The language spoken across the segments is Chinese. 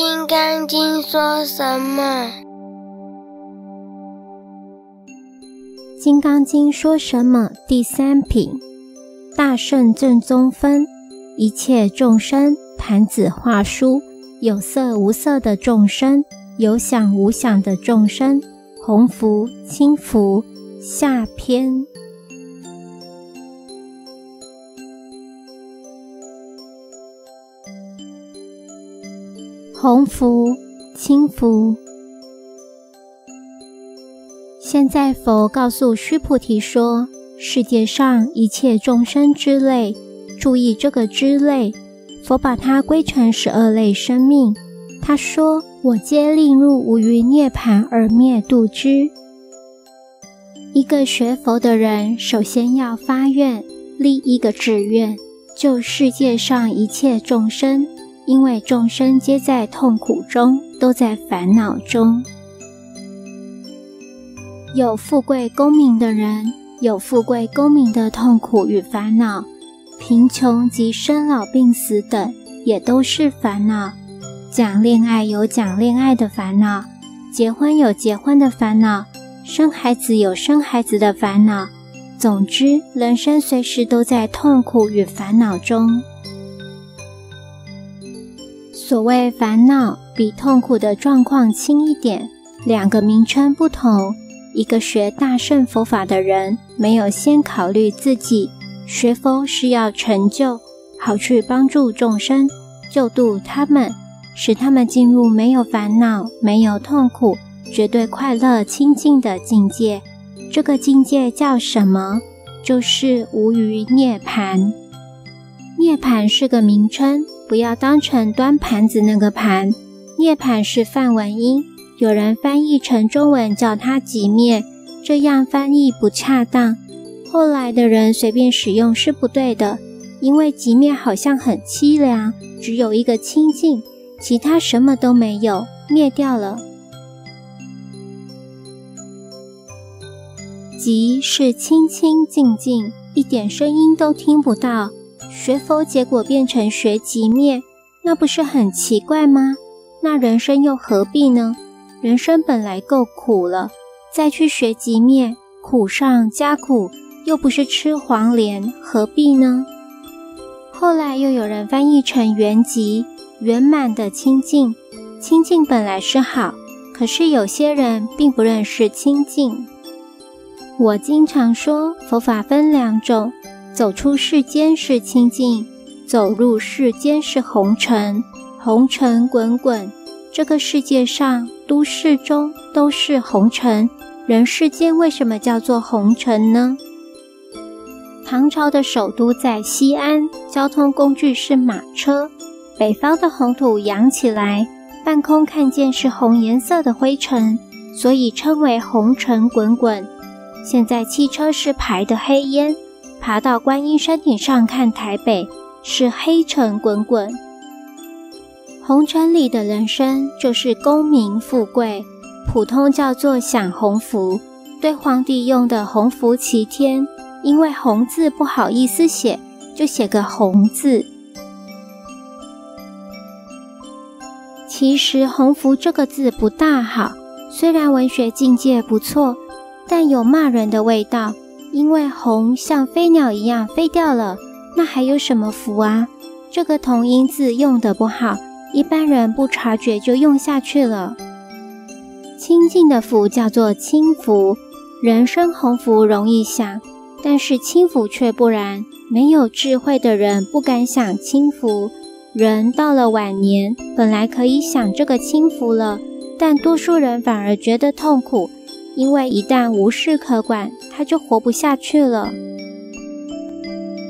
金刚经》说什么？《金刚经》说什么？第三品，大圣正宗分，一切众生，盘子画书，有色无色的众生，有想无想的众生，红福、轻福，下篇。红福、青福。现在佛告诉须菩提说：“世界上一切众生之类，注意这个之类，佛把它归成十二类生命。他说：‘我皆令入无余涅盘而灭度之。’一个学佛的人，首先要发愿，立一个志愿，救世界上一切众生，因为众生皆在痛苦中，都在烦恼中。”有富贵功名的人，有富贵功名的痛苦与烦恼；贫穷及生老病死等，也都是烦恼。讲恋爱有讲恋爱的烦恼，结婚有结婚的烦恼，生孩子有生孩子的烦恼。总之，人生随时都在痛苦与烦恼中。所谓烦恼，比痛苦的状况轻一点，两个名称不同。一个学大圣佛法的人，没有先考虑自己学佛是要成就，好去帮助众生，救度他们，使他们进入没有烦恼、没有痛苦、绝对快乐清净的境界。这个境界叫什么？就是无余涅槃。涅槃是个名称，不要当成端盘子那个盘。涅盘是梵文音。有人翻译成中文叫它极灭，这样翻译不恰当。后来的人随便使用是不对的，因为极灭好像很凄凉，只有一个清净，其他什么都没有，灭掉了。极是清清净净，一点声音都听不到。学佛结果变成学极灭，那不是很奇怪吗？那人生又何必呢？人生本来够苦了，再去学极灭，苦上加苦，又不是吃黄连，何必呢？后来又有人翻译成圆寂，圆满的清净。清净本来是好，可是有些人并不认识清净。我经常说，佛法分两种：走出世间是清净，走入世间是红尘，红尘滚滚。这个世界上，都市中都是红尘。人世间为什么叫做红尘呢？唐朝的首都在西安，交通工具是马车。北方的红土扬起来，半空看见是红颜色的灰尘，所以称为红尘滚滚。现在汽车是排的黑烟，爬到观音山顶上看台北，是黑尘滚滚。红尘里的人生就是功名富贵，普通叫做享鸿福。对皇帝用的鸿福齐天，因为红字不好意思写，就写个红字。其实鸿福这个字不大好，虽然文学境界不错，但有骂人的味道。因为红像飞鸟一样飞掉了，那还有什么福啊？这个同音字用的不好。一般人不察觉就用下去了。清净的福叫做轻福，人生鸿福容易享，但是轻福却不然。没有智慧的人不敢享轻福。人到了晚年，本来可以享这个轻福了，但多数人反而觉得痛苦，因为一旦无事可管，他就活不下去了。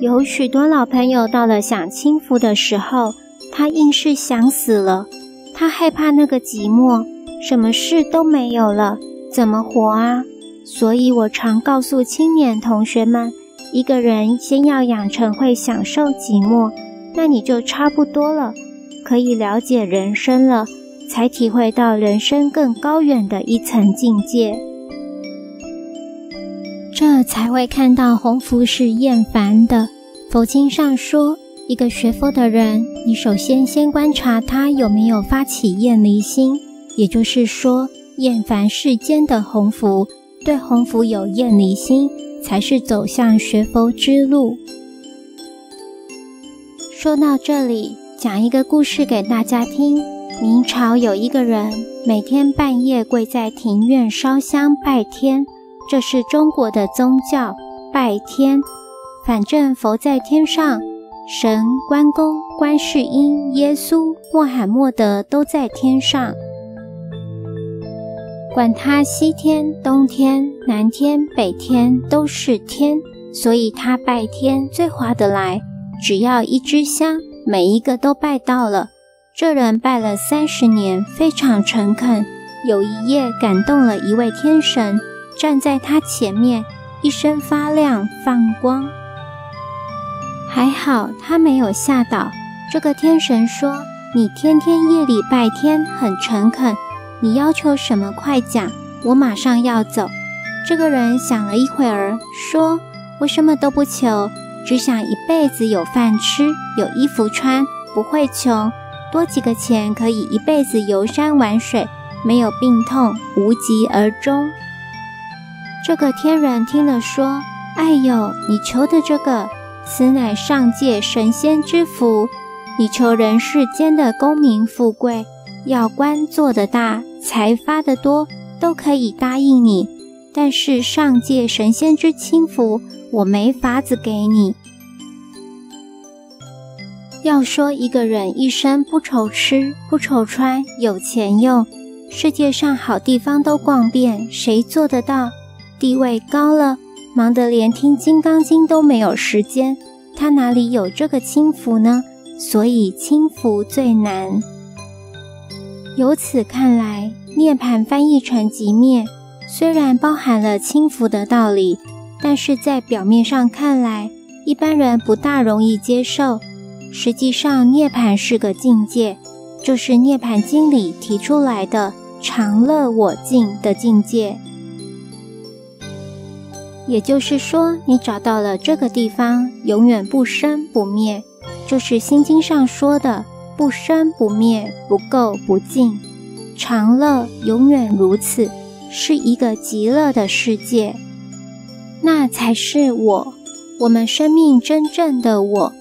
有许多老朋友到了享清福的时候。他硬是想死了，他害怕那个寂寞，什么事都没有了，怎么活啊？所以我常告诉青年同学们，一个人先要养成会享受寂寞，那你就差不多了，可以了解人生了，才体会到人生更高远的一层境界，这才会看到鸿福是厌烦的。佛经上说。一个学佛的人，你首先先观察他有没有发起厌离心，也就是说，厌烦世间的鸿福，对鸿福有厌离心，才是走向学佛之路。说到这里，讲一个故事给大家听。明朝有一个人，每天半夜跪在庭院烧香拜天，这是中国的宗教，拜天。反正佛在天上。神、关公、观世音、耶稣、穆罕默德都在天上，管他西天、东天、南天、北天，都是天，所以他拜天最划得来。只要一支香，每一个都拜到了。这人拜了三十年，非常诚恳。有一夜感动了一位天神，站在他前面，一身发亮放光。还好他没有吓倒。这个天神说：“你天天夜里拜天，很诚恳。你要求什么，快讲，我马上要走。”这个人想了一会儿，说：“我什么都不求，只想一辈子有饭吃，有衣服穿，不会穷。多几个钱，可以一辈子游山玩水，没有病痛，无疾而终。”这个天人听了说：“哎呦，你求的这个。”此乃上界神仙之福，你求人世间的功名富贵，要官做得大，财发得多，都可以答应你。但是上界神仙之轻福，我没法子给你。要说一个人一生不愁吃不愁穿，有钱用，世界上好地方都逛遍，谁做得到？地位高了。忙得连听《金刚经》都没有时间，他哪里有这个轻福呢？所以轻福最难。由此看来，涅槃翻译成极灭，虽然包含了轻福的道理，但是在表面上看来，一般人不大容易接受。实际上，涅槃是个境界，就是《涅槃经》里提出来的常乐我净的境界。也就是说，你找到了这个地方，永远不生不灭，就是《心经》上说的“不生不灭，不垢不净，常乐永远如此”，是一个极乐的世界。那才是我，我们生命真正的我，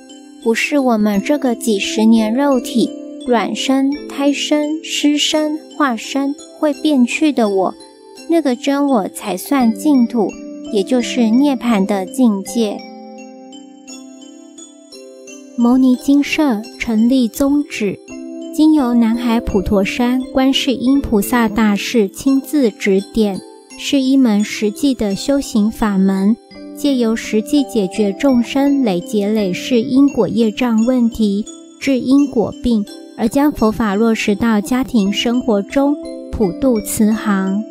不是我们这个几十年肉体、卵生、胎生、湿生、化生会变去的我，那个真我才算净土。也就是涅槃的境界。牟尼精舍成立宗旨，经由南海普陀山观世音菩萨大士亲自指点，是一门实际的修行法门，借由实际解决众生累劫累世因果业障问题，治因果病，而将佛法落实到家庭生活中，普度慈航。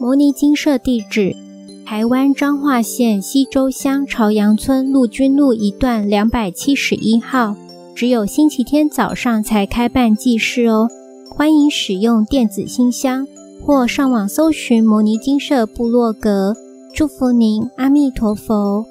摩尼金舍地址：台湾彰化县西周乡朝阳村陆军路一段两百七十一号。只有星期天早上才开办祭事哦。欢迎使用电子信箱或上网搜寻摩尼金舍部落格。祝福您，阿弥陀佛。